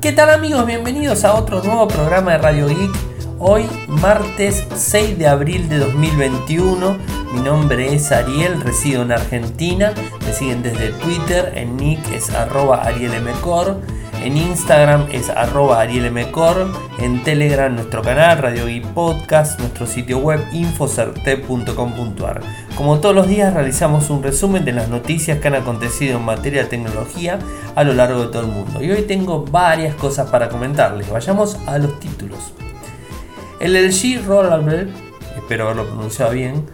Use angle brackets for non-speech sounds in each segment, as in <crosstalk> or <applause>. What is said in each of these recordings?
¿Qué tal amigos? Bienvenidos a otro nuevo programa de Radio Geek. Hoy martes 6 de abril de 2021. Mi nombre es Ariel, resido en Argentina. Me siguen desde Twitter, en nick es arroba arielmcor. En Instagram es arroba arielmcor. En Telegram nuestro canal Radio Geek Podcast. Nuestro sitio web infocerte.com.ar. Como todos los días realizamos un resumen de las noticias que han acontecido en materia de tecnología a lo largo de todo el mundo. Y hoy tengo varias cosas para comentarles. Vayamos a los títulos. El LG Rollable, espero haberlo pronunciado bien,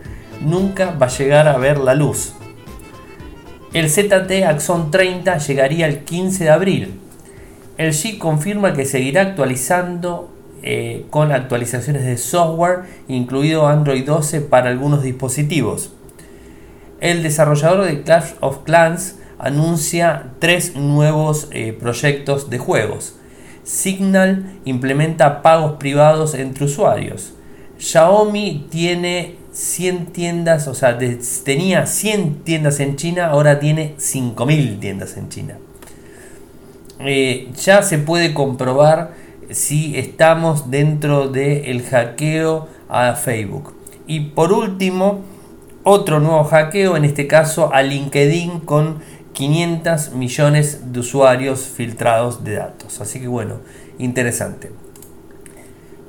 nunca va a llegar a ver la luz. El ZT Axon 30 llegaría el 15 de abril. El G confirma que seguirá actualizando eh, con actualizaciones de software, incluido Android 12 para algunos dispositivos. El desarrollador de Clash of Clans anuncia tres nuevos eh, proyectos de juegos. Signal implementa pagos privados entre usuarios. Xiaomi tiene 100 tiendas, o sea, tenía 100 tiendas en China, ahora tiene 5000 tiendas en China. Eh, ya se puede comprobar si estamos dentro del hackeo a Facebook. Y por último, otro nuevo hackeo, en este caso a LinkedIn con 500 millones de usuarios filtrados de datos. Así que bueno, interesante.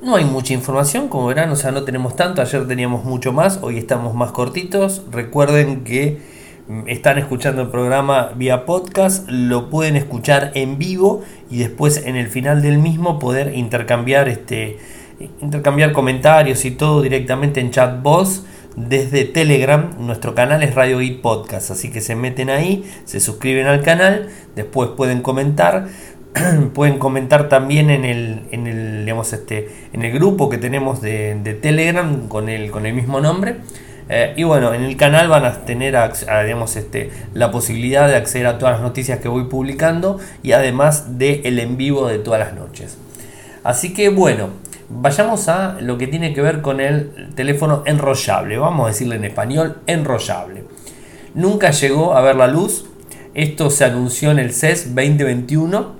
No hay mucha información, como verán, o sea, no tenemos tanto. Ayer teníamos mucho más, hoy estamos más cortitos. Recuerden que están escuchando el programa vía podcast, lo pueden escuchar en vivo y después en el final del mismo poder intercambiar este intercambiar comentarios y todo directamente en chat voz desde Telegram. Nuestro canal es Radio y Podcast, así que se meten ahí, se suscriben al canal, después pueden comentar. <clears throat> pueden comentar también en el, en el, digamos, este, en el grupo que tenemos de, Telegram con el, con el mismo nombre. Eh, y bueno, en el canal van a tener digamos, este, la posibilidad de acceder a todas las noticias que voy publicando y además del el en vivo de todas las noches. Así que bueno, Vayamos a lo que tiene que ver con el teléfono enrollable, vamos a decirle en español enrollable. Nunca llegó a ver la luz, esto se anunció en el CES 2021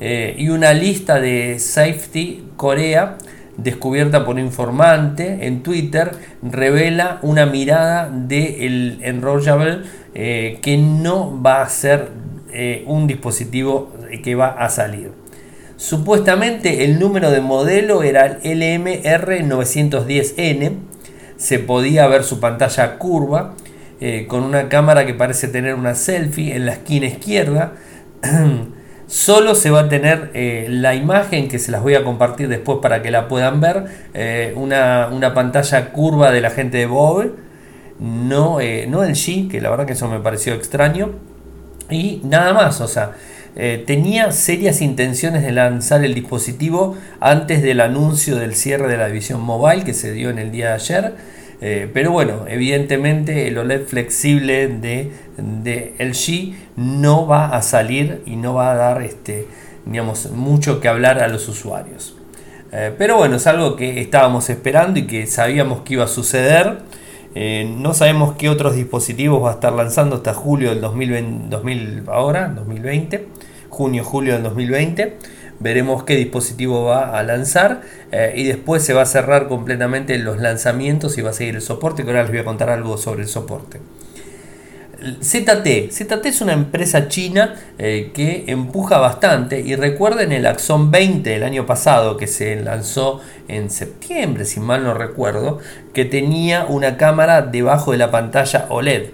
eh, y una lista de Safety Corea descubierta por un informante en Twitter revela una mirada del de enrollable eh, que no va a ser eh, un dispositivo que va a salir. Supuestamente el número de modelo era el LMR910N. Se podía ver su pantalla curva eh, con una cámara que parece tener una selfie en la esquina izquierda. <clears throat> Solo se va a tener eh, la imagen que se las voy a compartir después para que la puedan ver. Eh, una, una, pantalla curva de la gente de Bob. No, no el G, que la verdad que eso me pareció extraño. Y nada más, o sea, eh, tenía serias intenciones de lanzar el dispositivo antes del anuncio del cierre de la división mobile que se dio en el día de ayer. Eh, pero bueno, evidentemente el OLED flexible de, de, LG no va a salir y no va a dar este, digamos, mucho que hablar a los usuarios. Eh, pero bueno, es algo que estábamos esperando y que sabíamos que iba a suceder. no sabemos qué otros dispositivos va a estar lanzando hasta julio del 2020, 2000 ahora, 2020 junio-julio del 2020. Veremos qué dispositivo va a lanzar eh, y después se va a cerrar completamente los lanzamientos y va a seguir el soporte, que ahora les voy a contar algo sobre el soporte. ZT. ZT es una empresa china eh, que empuja bastante y recuerden el Axon 20 del año pasado que se lanzó en septiembre, si mal no recuerdo, que tenía una cámara debajo de la pantalla OLED.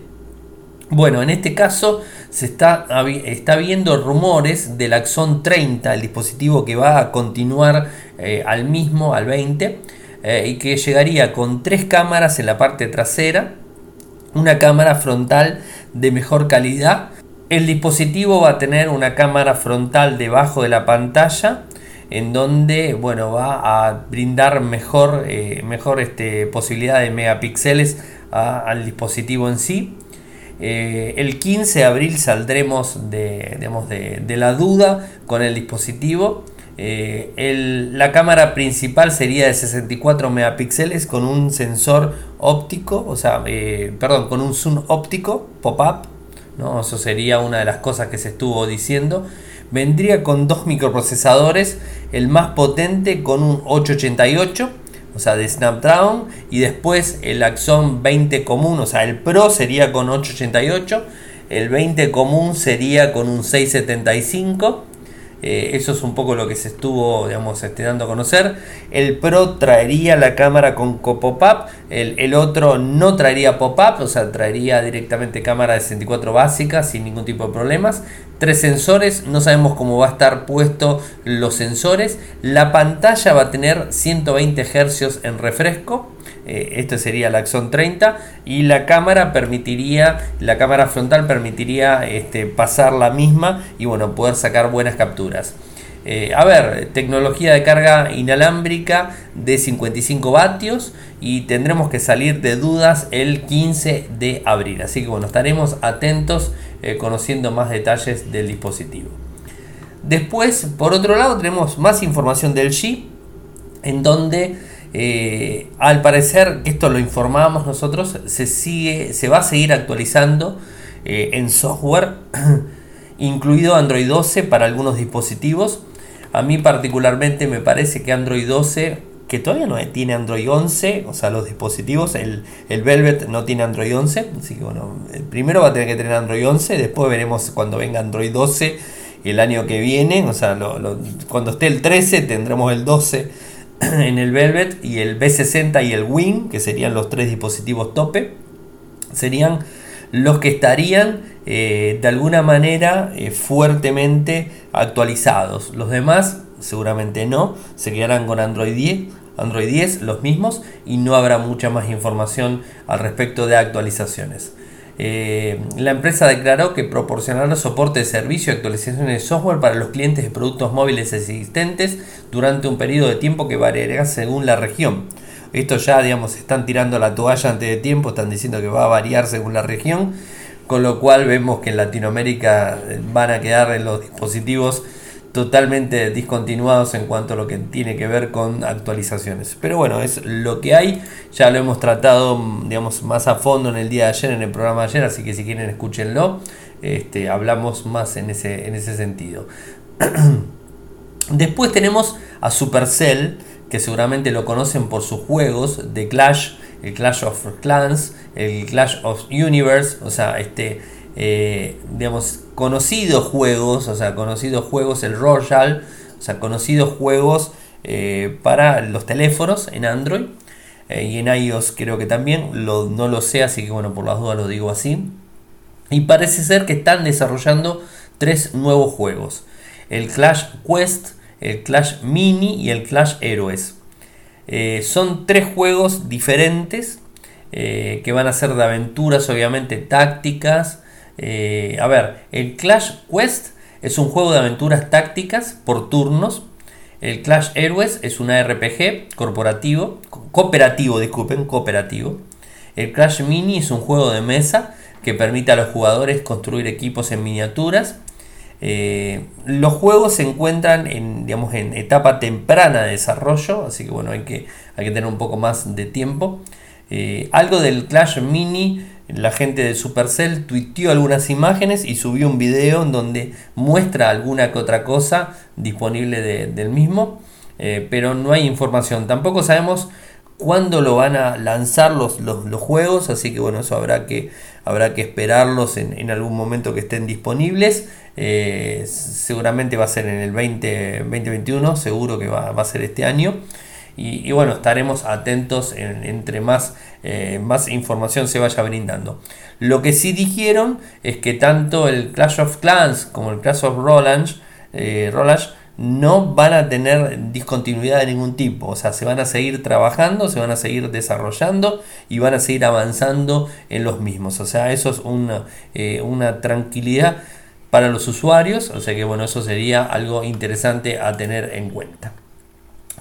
Bueno, en este caso se está, está viendo rumores del Axon 30, el dispositivo que va a continuar eh, al mismo, al 20, eh, y que llegaría con tres cámaras en la parte trasera, una cámara frontal de mejor calidad. El dispositivo va a tener una cámara frontal debajo de la pantalla en donde bueno, va a brindar mejor, eh, mejor este, posibilidad de megapíxeles al dispositivo en sí. Eh, el 15 de abril saldremos de, de, la duda con el dispositivo. Eh, la cámara principal sería de 64 megapíxeles con un sensor óptico, o sea, eh, perdón, con un zoom óptico, pop-up. ¿no? Eso sería una de las cosas que se estuvo diciendo. vendría con dos microprocesadores, el más potente con un 888, o sea, de Snapdragon, y después el Axon 20 común, o sea, el Pro sería con 888, el 20 común sería con un 675 eh, eso es un poco lo que se estuvo, digamos, este, dando a conocer. El Pro traería la cámara con pop-up, el, otro no traería pop-up, o sea, traería directamente cámara de 64 básica sin ningún tipo de problemas. Tres sensores, no sabemos cómo va a estar puesto los sensores. La pantalla va a tener 120 Hz en refresco. Eh, esto sería la Axon 30 y la cámara permitiría la cámara frontal permitiría este, pasar la misma y bueno poder sacar buenas capturas eh, a ver, tecnología de carga inalámbrica de 55 vatios y tendremos que salir de dudas el 15 de abril. Así que bueno, estaremos atentos eh, conociendo más detalles del dispositivo. Después, por otro lado, tenemos más información del G, en donde eh, al parecer, esto lo informábamos nosotros, se, sigue, se va a seguir actualizando en software, <clears throat> incluido Android 12 para algunos dispositivos. A mí particularmente me parece que Android 12, que todavía no tiene Android 11, o sea, los dispositivos, el, Velvet no tiene Android 11, así que bueno, primero va a tener que tener Android 11, después veremos cuando venga Android 12 el año que viene, o sea, cuando esté el 13 tendremos el 12 <clears throat> en el Velvet y el B60 y el Wing, que serían los tres dispositivos tope, serían los que estarían eh, de alguna manera eh, fuertemente actualizados. Los demás seguramente no, se quedarán con Android 10, Android 10 los mismos y no habrá mucha más información al respecto de actualizaciones. Eh, la empresa declaró que proporcionará soporte de servicio y actualizaciones de software para los clientes de productos móviles existentes durante un periodo de tiempo que variará según la región. Esto ya, digamos, están tirando la toalla antes de tiempo, están diciendo que va a variar según la región, con lo cual vemos que en Latinoamérica van a quedar en los dispositivos totalmente discontinuados en cuanto a lo que tiene que ver con actualizaciones. Pero bueno, es lo que hay. Ya lo hemos tratado, digamos, más a fondo en el día de ayer, en el programa de ayer, así que si quieren escúchenlo. Este, hablamos más en ese, en ese sentido. <clears throat> Después tenemos a Supercell, que seguramente lo conocen por sus juegos de Clash, el Clash of Clans, el Clash of Universe, o sea, este eh, digamos, conocidos juegos, o sea, conocidos juegos, el Royal, o sea, conocidos juegos eh, para los teléfonos en Android eh, y en iOS creo que también, no lo sé, así que bueno, por las dudas lo digo así. Y parece ser que están desarrollando tres nuevos juegos, el Clash Quest, el Clash Mini y el Clash Heroes. son tres juegos diferentes que van a ser de aventuras, obviamente tácticas, eh, a ver, el Clash Quest es un juego de aventuras tácticas por turnos. El Clash Heroes es un RPG corporativo, cooperativo, disculpen, cooperativo. El Clash Mini es un juego de mesa que permite a los jugadores construir equipos en miniaturas. Eh, los juegos se encuentran en, digamos, en etapa temprana de desarrollo, así que bueno, hay que, hay que tener un poco más de tiempo. Eh, algo del Clash Mini la gente de Supercell tuiteó algunas imágenes y subió un video en donde muestra alguna que otra cosa disponible del mismo, eh, pero no hay información. Tampoco sabemos cuándo lo van a lanzar los, los, juegos, así que bueno, eso habrá que, habrá que esperarlos en, algún momento que estén disponibles. Eh, seguramente va a ser en el 20, 2021, seguro que va, a ser este año. Y, bueno, estaremos atentos entre más, eh, más información se vaya brindando. Lo que sí dijeron es que tanto el Clash of Clans como el Clash of Roland, eh, no van a tener discontinuidad de ningún tipo. O sea, se van a seguir trabajando, se van a seguir desarrollando y van a seguir avanzando en los mismos. O sea, eso es una, eh, una tranquilidad para los usuarios. O sea que bueno, eso sería algo interesante a tener en cuenta.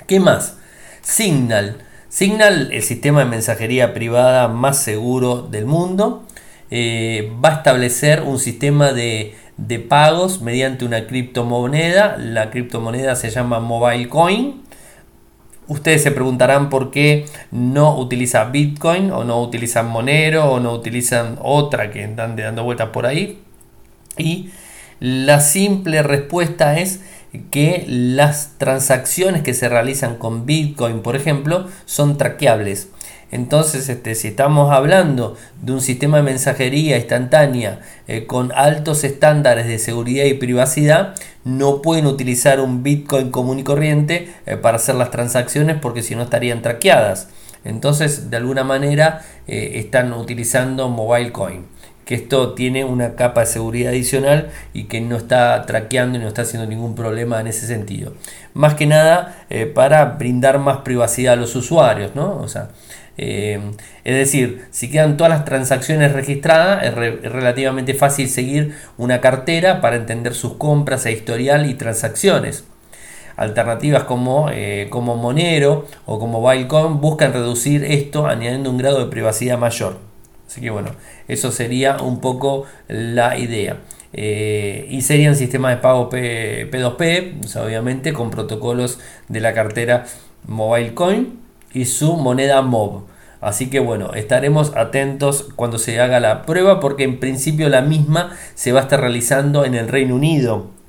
¿Qué más? Signal. Signal, el sistema de mensajería privada más seguro del mundo, eh, va a establecer un sistema de, pagos mediante una criptomoneda. La criptomoneda se llama Mobile Coin. Ustedes se preguntarán por qué no utiliza Bitcoin o no utilizan Monero o no utilizan otra que están dando vueltas por ahí. Y La simple respuesta es que las transacciones que se realizan con Bitcoin, por ejemplo, son traqueables. Entonces, este, si estamos hablando de un sistema de mensajería instantánea eh, con altos estándares de seguridad y privacidad, no pueden utilizar un Bitcoin común y corriente eh, para hacer las transacciones porque si no estarían traqueadas. Entonces, de alguna manera, eh, están utilizando Mobile Coin que esto tiene una capa de seguridad adicional y que no está traqueando y no está haciendo ningún problema en ese sentido. Más que nada para brindar más privacidad a los usuarios, ¿no? O sea, eh, es decir, si quedan todas las transacciones registradas, es, relativamente fácil seguir una cartera para entender sus compras e historial y transacciones. Alternativas como, eh, como Monero o como Bilecoin buscan reducir esto añadiendo un grado de privacidad mayor. Así que bueno, eso sería un poco la idea. Eh, y serían sistemas de pago P, 2 p obviamente con protocolos de la cartera MobileCoin y su moneda MOB. Así que bueno, estaremos atentos cuando se haga la prueba porque en principio la misma se va a estar realizando en el Reino Unido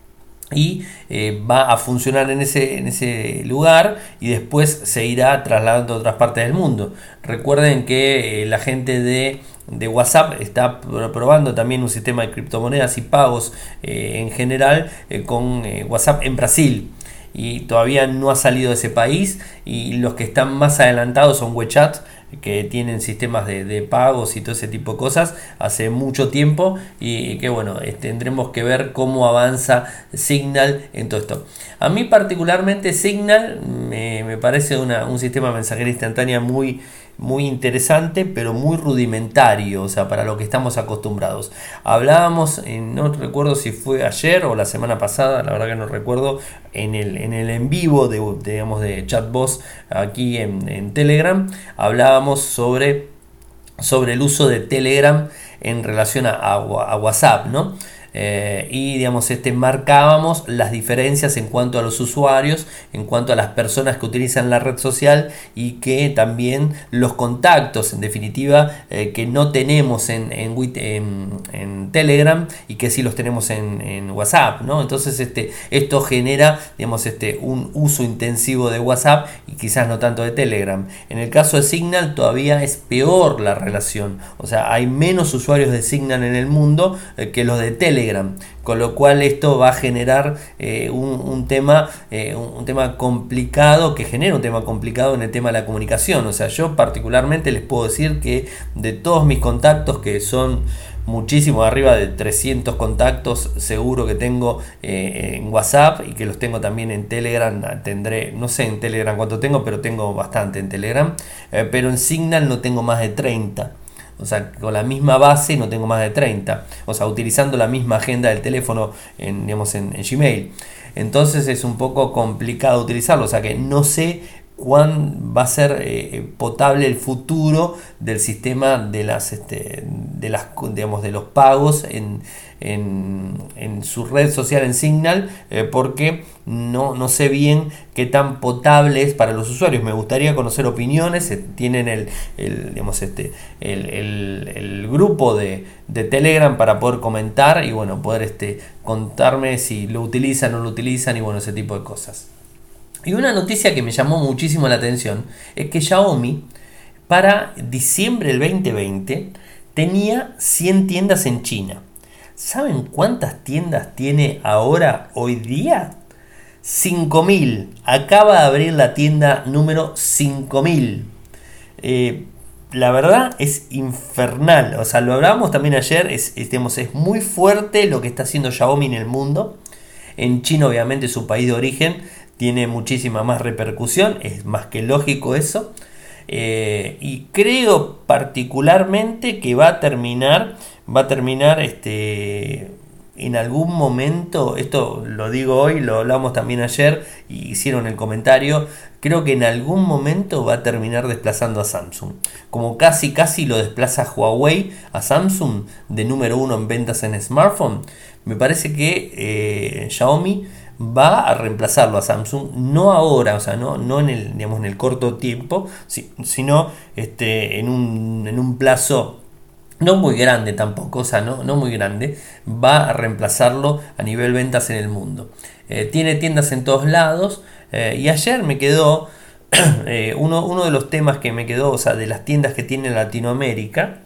y eh, va a funcionar en ese, en ese lugar y después se irá trasladando a otras partes del mundo. Recuerden que eh, la gente de, WhatsApp está probando también un sistema de criptomonedas y pagos eh, en general con WhatsApp en Brasil y todavía no ha salido de ese país y los que están más adelantados son WeChat que tienen sistemas de, pagos y todo ese tipo de cosas hace mucho tiempo y que bueno, tendremos que ver cómo avanza Signal en todo esto. A mí particularmente Signal me, parece un sistema de mensajería instantánea muy muy interesante, pero muy rudimentario, o sea, para lo que estamos acostumbrados. Hablábamos, no recuerdo si fue ayer o la semana pasada, la verdad que no recuerdo, en el en, el en vivo de, digamos, de chatbots aquí en, Telegram, hablábamos sobre, sobre el uso de Telegram en relación a, a WhatsApp, ¿no? Eh, y digamos este marcábamos las diferencias en cuanto a los usuarios en cuanto a las personas que utilizan la red social y que también los contactos en definitiva eh, que no tenemos en, en, Telegram y que sí los tenemos en, WhatsApp ¿no? entonces este, esto genera digamos este, un uso intensivo de WhatsApp y quizás no tanto de Telegram. En el caso de Signal todavía es peor la relación. O sea hay menos usuarios de Signal en el mundo eh, que los de Telegram con lo cual esto va a generar eh, un, tema, eh, un, tema complicado, que genera un tema complicado en el tema de la comunicación. O sea, yo particularmente les puedo decir que de todos mis contactos, que son muchísimos, arriba de 300 contactos seguro que tengo eh, en WhatsApp y que los tengo también en Telegram. Tendré, no sé en Telegram cuánto tengo, pero tengo bastante en Telegram. pero en Signal no tengo más de 30. O sea, con la misma base no tengo más de 30. O sea, utilizando la misma agenda del teléfono en, digamos, en, Gmail. Entonces es un poco complicado utilizarlo. O sea que no sé cuán va a ser eh, potable el futuro del sistema de las, este, de las digamos, de los pagos en, en, su red social en Signal eh, porque no, no sé bien qué tan potable es para los usuarios. Me gustaría conocer opiniones. Eh, tienen el, digamos, este, el, grupo de, Telegram para poder comentar y bueno, poder este, contarme si lo utilizan o no lo utilizan y bueno, ese tipo de cosas. Y una noticia que me llamó muchísimo la atención es que Xiaomi para diciembre del 2020 tenía 100 tiendas en China. ¿Saben cuántas tiendas tiene ahora, hoy día? 5.000. Acaba de abrir la tienda número 5.000. Eh, la verdad es infernal. O sea, lo hablábamos también ayer. Es, es muy fuerte lo que está haciendo Xiaomi en el mundo. En China, obviamente, su país de origen, tiene muchísima más repercusión. Es más que lógico eso. Eh, y creo particularmente que va a terminar va a terminar este, en algún momento, esto lo digo hoy, lo hablamos también ayer y hicieron el comentario, creo que en algún momento va a terminar desplazando a Samsung. Como casi casi lo desplaza Huawei a Samsung de número uno en ventas en smartphone, me parece que eh, Xiaomi va a reemplazarlo a Samsung, no ahora, o sea, no, no en, el, digamos, en el corto tiempo, sino este, en, un, en un plazo no muy grande tampoco, o sea, no, no muy grande, va a reemplazarlo a nivel ventas en el mundo. Eh, tiene tiendas en todos lados eh, y ayer me quedó <clears throat> eh, uno, uno, de los temas que me quedó, o sea, de las tiendas que tiene Latinoamérica,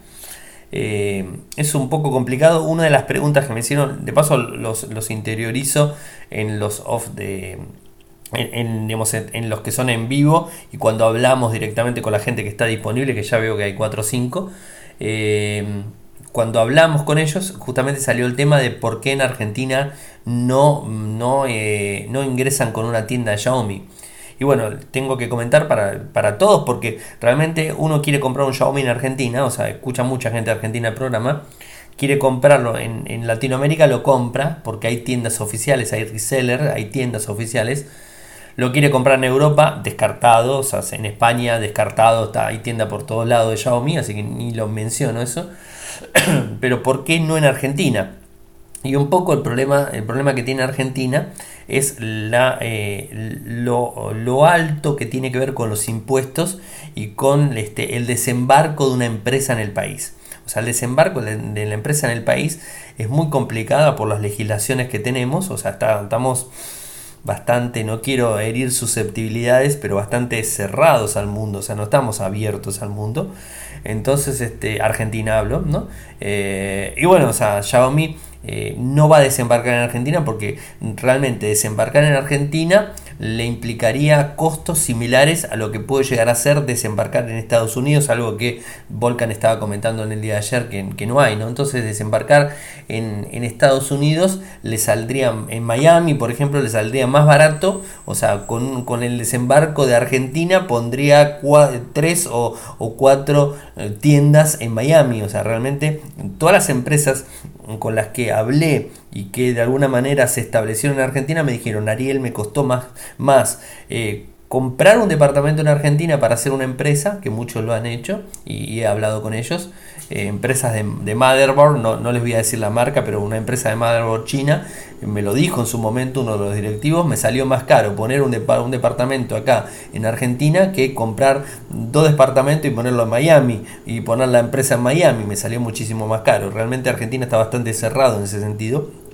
es un poco complicado. Una de las preguntas que me hicieron, de paso los, los interiorizo en los off de, en, en, los que son en vivo y cuando hablamos directamente con la gente que está disponible, que ya veo que hay 4 o 5, eh, cuando hablamos con ellos justamente salió el tema de por qué en Argentina no, no, eh, no ingresan con una tienda de Xiaomi. Y bueno, tengo que comentar para, todos porque realmente uno quiere comprar un Xiaomi en Argentina, o sea, escucha mucha gente de Argentina el programa, quiere comprarlo en, en Latinoamérica, lo compra porque hay tiendas oficiales, hay resellers, hay tiendas oficiales lo quiere comprar en Europa, descartado. O sea, en España, descartado. Está, hay tienda por todos lados de Xiaomi, así que ni lo menciono eso. <clears throat> Pero ¿por qué no en Argentina? Y un poco el problema, el problema que tiene Argentina es la, eh, lo, alto que tiene que ver con los impuestos y con este, el desembarco de una empresa en el país. O sea, el desembarco de la empresa en el país es muy complicada por las legislaciones que tenemos. O sea, estamos bastante, no quiero herir susceptibilidades, pero bastante cerrados al mundo, o sea, no estamos abiertos al mundo. Entonces, este, Argentina hablo, ¿no? Eh, y bueno, o sea, Xiaomi eh, no va a desembarcar en Argentina porque realmente desembarcar en Argentina le implicaría costos similares a lo que puede llegar a ser desembarcar en Estados Unidos, algo que Volcan estaba comentando en el día de ayer que, no hay, ¿no? Entonces desembarcar en, Estados Unidos le saldría, en Miami por ejemplo, le saldría más barato, o sea, con, con el desembarco de Argentina pondría tres o, o cuatro eh, tiendas en Miami, o sea, realmente todas las empresas con las que hablé y que de alguna manera se establecieron en Argentina me dijeron, Ariel, me costó más, más eh, comprar un departamento en Argentina para hacer una empresa, que muchos lo han hecho y, he hablado con ellos, eh, empresas de, motherboard, no, no, les voy a decir la marca, pero una empresa de motherboard china, me lo dijo en su momento uno de los directivos, me salió más caro poner un, un departamento acá en Argentina que comprar dos departamentos y ponerlo en Miami y poner la empresa en Miami, me salió muchísimo más caro. Realmente Argentina está bastante cerrado en ese sentido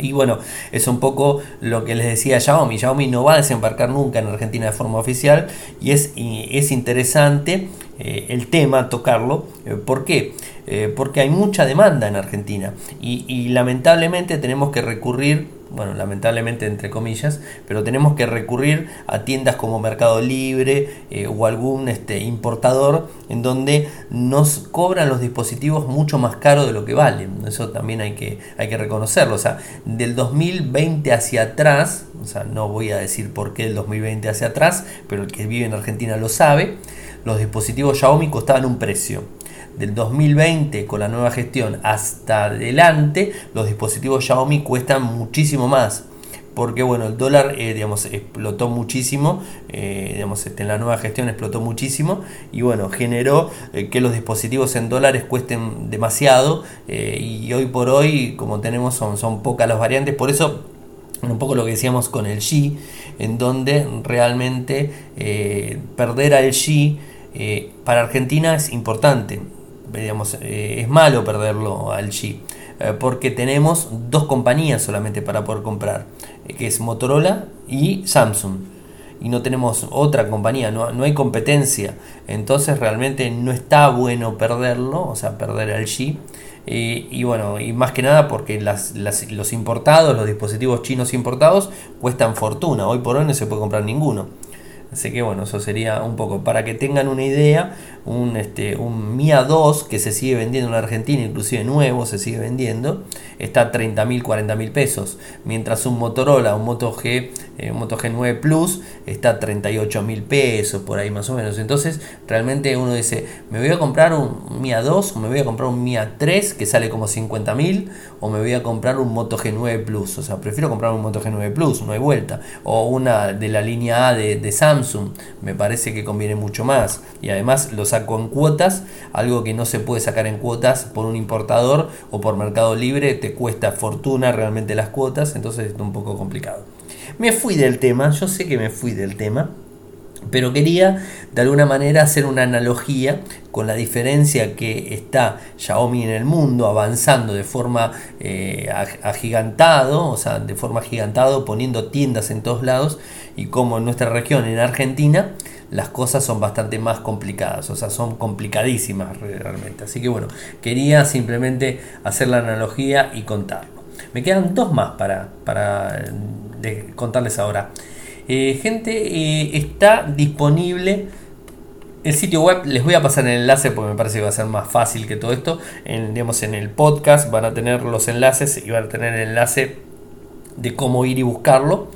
y bueno, es un poco lo que les decía Xiaomi. Xiaomi no va a desembarcar nunca en Argentina de forma oficial y es, es interesante eh, el tema, tocarlo. Eh, ¿Por qué? Eh, porque hay mucha demanda en Argentina y, lamentablemente tenemos que recurrir bueno, lamentablemente entre comillas, pero tenemos que recurrir a tiendas como Mercado Libre o algún este, importador en donde nos cobran los dispositivos mucho más caro de lo que valen. Eso también hay que, hay que reconocerlo. O sea, del 2020 hacia atrás, o sea, no voy a decir por qué del 2020 hacia atrás, pero el que vive en Argentina lo sabe, los dispositivos Xiaomi costaban un precio del 2020 con la nueva gestión hasta adelante, los dispositivos Xiaomi cuestan muchísimo más. Porque bueno, el dólar eh, digamos, explotó muchísimo, eh, digamos, este, en la nueva gestión explotó muchísimo y bueno, generó eh, que los dispositivos en dólares cuesten demasiado y hoy por hoy, como tenemos, son, son pocas las variantes, por eso un poco lo que decíamos con el G, en donde realmente perder al G para Argentina es importante eh, es malo perderlo al G, eh, porque tenemos dos compañías solamente para poder comprar, eh, que es Motorola y Samsung. Y no tenemos otra compañía, no, no hay competencia. Entonces realmente no está bueno perderlo, o sea, perder al G. y bueno, y más que nada porque las, los importados, los dispositivos chinos importados cuestan fortuna. Hoy por hoy no se puede comprar ninguno. Así que bueno, eso sería un poco para que tengan una idea un, este, un Mia 2 que se sigue vendiendo en Argentina, inclusive nuevo se sigue vendiendo, está a 30 mil, 40 mil pesos, mientras un Motorola, un Moto G, eh, un Moto G9 Plus está a 38 mil pesos, por ahí más o menos. Entonces, realmente uno dice, me voy a comprar un Mia 2 o me voy a comprar un Mia 3 que sale como 50 mil o me voy a comprar un Moto G9 Plus. O sea, prefiero comprar un Moto G9 Plus, no hay vuelta. O una de la línea A de, de Samsung, me parece que conviene mucho más. Y además los saco en cuotas, algo que no se puede sacar en cuotas por un importador o por Mercado Libre, te cuesta fortuna realmente las cuotas, entonces es un poco complicado. Me fui del tema, yo sé que me fui del tema, Pero quería de alguna manera hacer una analogía con la diferencia que está Xiaomi en el mundo avanzando de forma eh, agigantado, o sea, de forma agigantado, poniendo tiendas en todos lados, y como en nuestra región, en Argentina, las cosas son bastante más complicadas, o sea, son complicadísimas realmente. Así que bueno, quería simplemente hacer la analogía y contarlo. Me quedan dos más para, para contarles ahora. Eh, gente, eh, está disponible el sitio web. Les voy a pasar el enlace porque me parece que va a ser más fácil que todo esto. En, digamos, en el podcast van a tener los enlaces y van a tener el enlace de cómo ir y buscarlo.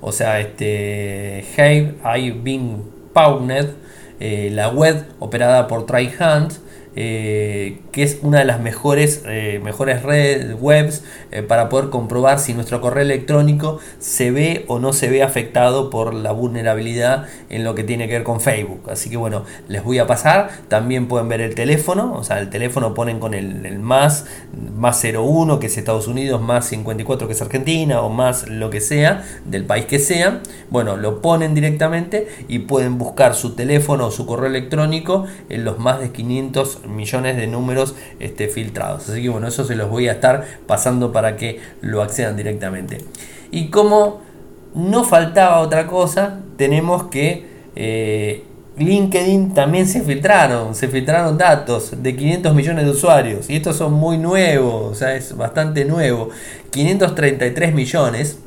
O sea, este Have I've been Pownet, eh, la web operada por TryHand eh, que es una de las mejores, eh, mejores redes webs eh, para poder comprobar si nuestro correo electrónico se ve o no se ve afectado por la vulnerabilidad en lo que tiene que ver con Facebook. Así que bueno, les voy a pasar. También pueden ver el teléfono, o sea, el teléfono ponen con el, más, más 01 que es Estados Unidos, más 54 que es Argentina o más lo que sea, del país que sea. Bueno, lo ponen directamente y pueden buscar su teléfono o su correo electrónico en los más de 500 millones de números este, filtrados. Así que bueno, eso se los voy a estar pasando para que lo accedan directamente. Y como no faltaba otra cosa, tenemos que eh, LinkedIn también se filtraron, se filtraron datos de 500 millones de usuarios y estos son muy nuevos, o sea, es bastante nuevo. 533 millones.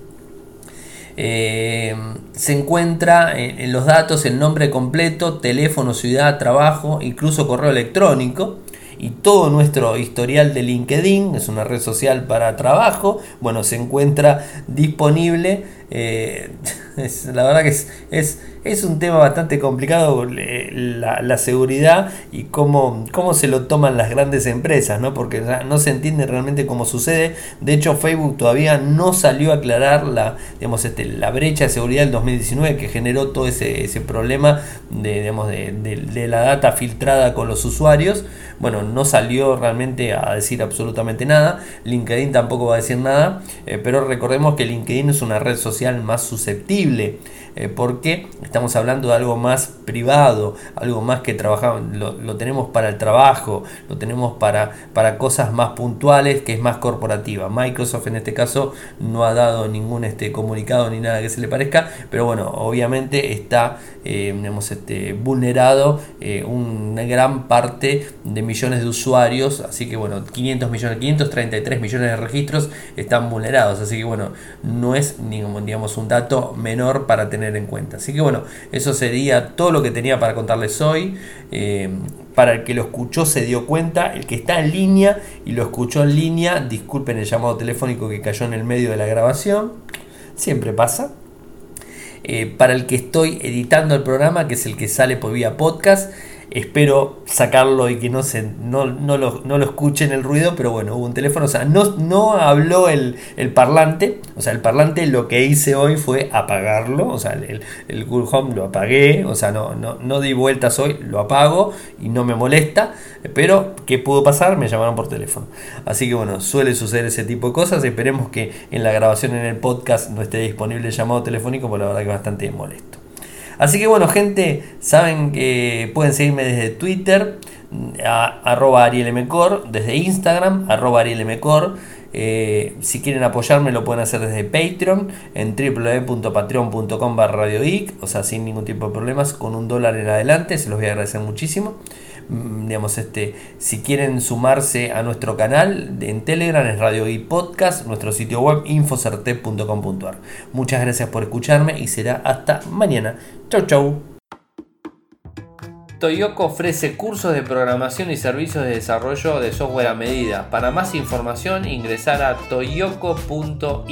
Eh, se encuentra en, los datos el nombre completo, teléfono, ciudad, trabajo, incluso correo electrónico y todo nuestro historial de LinkedIn, es una red social para trabajo, bueno, se encuentra disponible. Eh, <laughs> la verdad que es, es, un tema bastante complicado la, seguridad y cómo, cómo, se lo toman las grandes empresas, ¿no? porque no se entiende realmente cómo sucede. De hecho, Facebook todavía no salió a aclarar la, digamos, este, la brecha de seguridad del 2019 que generó todo ese, ese problema de, digamos, de, de la data filtrada con los usuarios. Bueno, no salió realmente a decir absolutamente nada. LinkedIn tampoco va a decir nada, eh, pero recordemos que LinkedIn es una red social más susceptible eh, porque estamos hablando de algo más privado, algo más que trabajamos, lo, tenemos para el trabajo, lo tenemos para, para cosas más puntuales, que es más corporativa. Microsoft en este caso no ha dado ningún este, comunicado ni nada que se le parezca, pero bueno, obviamente está eh, este, vulnerado eh, una gran parte de millones de usuarios, así que bueno, 500 millones, 533 millones de registros están vulnerados, así que bueno, no es digamos, un dato menor para tener en cuenta. Así que bueno, eso sería todo lo que tenía para contarles hoy. Eh, para el que lo escuchó se dio cuenta, el que está en línea y lo escuchó en línea, disculpen el llamado telefónico que cayó en el medio de la grabación, siempre pasa. Eh, para el que estoy editando el programa, que es el que sale por vía podcast, Espero sacarlo y que no, se, no, no, lo, no lo escuchen el ruido, pero bueno, hubo un teléfono, o sea, no, no habló el, parlante, o sea, el parlante lo que hice hoy fue apagarlo, o sea, el, el Google Home lo apagué, o sea, no, no, no di vueltas hoy, lo apago y no me molesta, pero ¿qué pudo pasar? Me llamaron por teléfono. Así que bueno, suele suceder ese tipo de cosas, esperemos que en la grabación en el podcast no esté disponible el llamado telefónico, porque la verdad que es bastante molesto. Así que bueno, gente, saben que pueden seguirme desde Twitter, a, arroba arielmcor, desde Instagram, arroba arielmcor. Eh, si quieren apoyarme lo pueden hacer desde Patreon en www.patreon.com barra o sea, sin ningún tipo de problemas, con un dólar en adelante, se los voy a agradecer muchísimo. Mm, digamos, este, si quieren sumarse a nuestro canal en Telegram es Radio y Podcast, nuestro sitio web infocerte.com.ar. Muchas gracias por escucharme y será hasta mañana. Chau chau. Toyoko ofrece cursos de programación y servicios de desarrollo de software a medida. Para más información ingresar a toyoko.io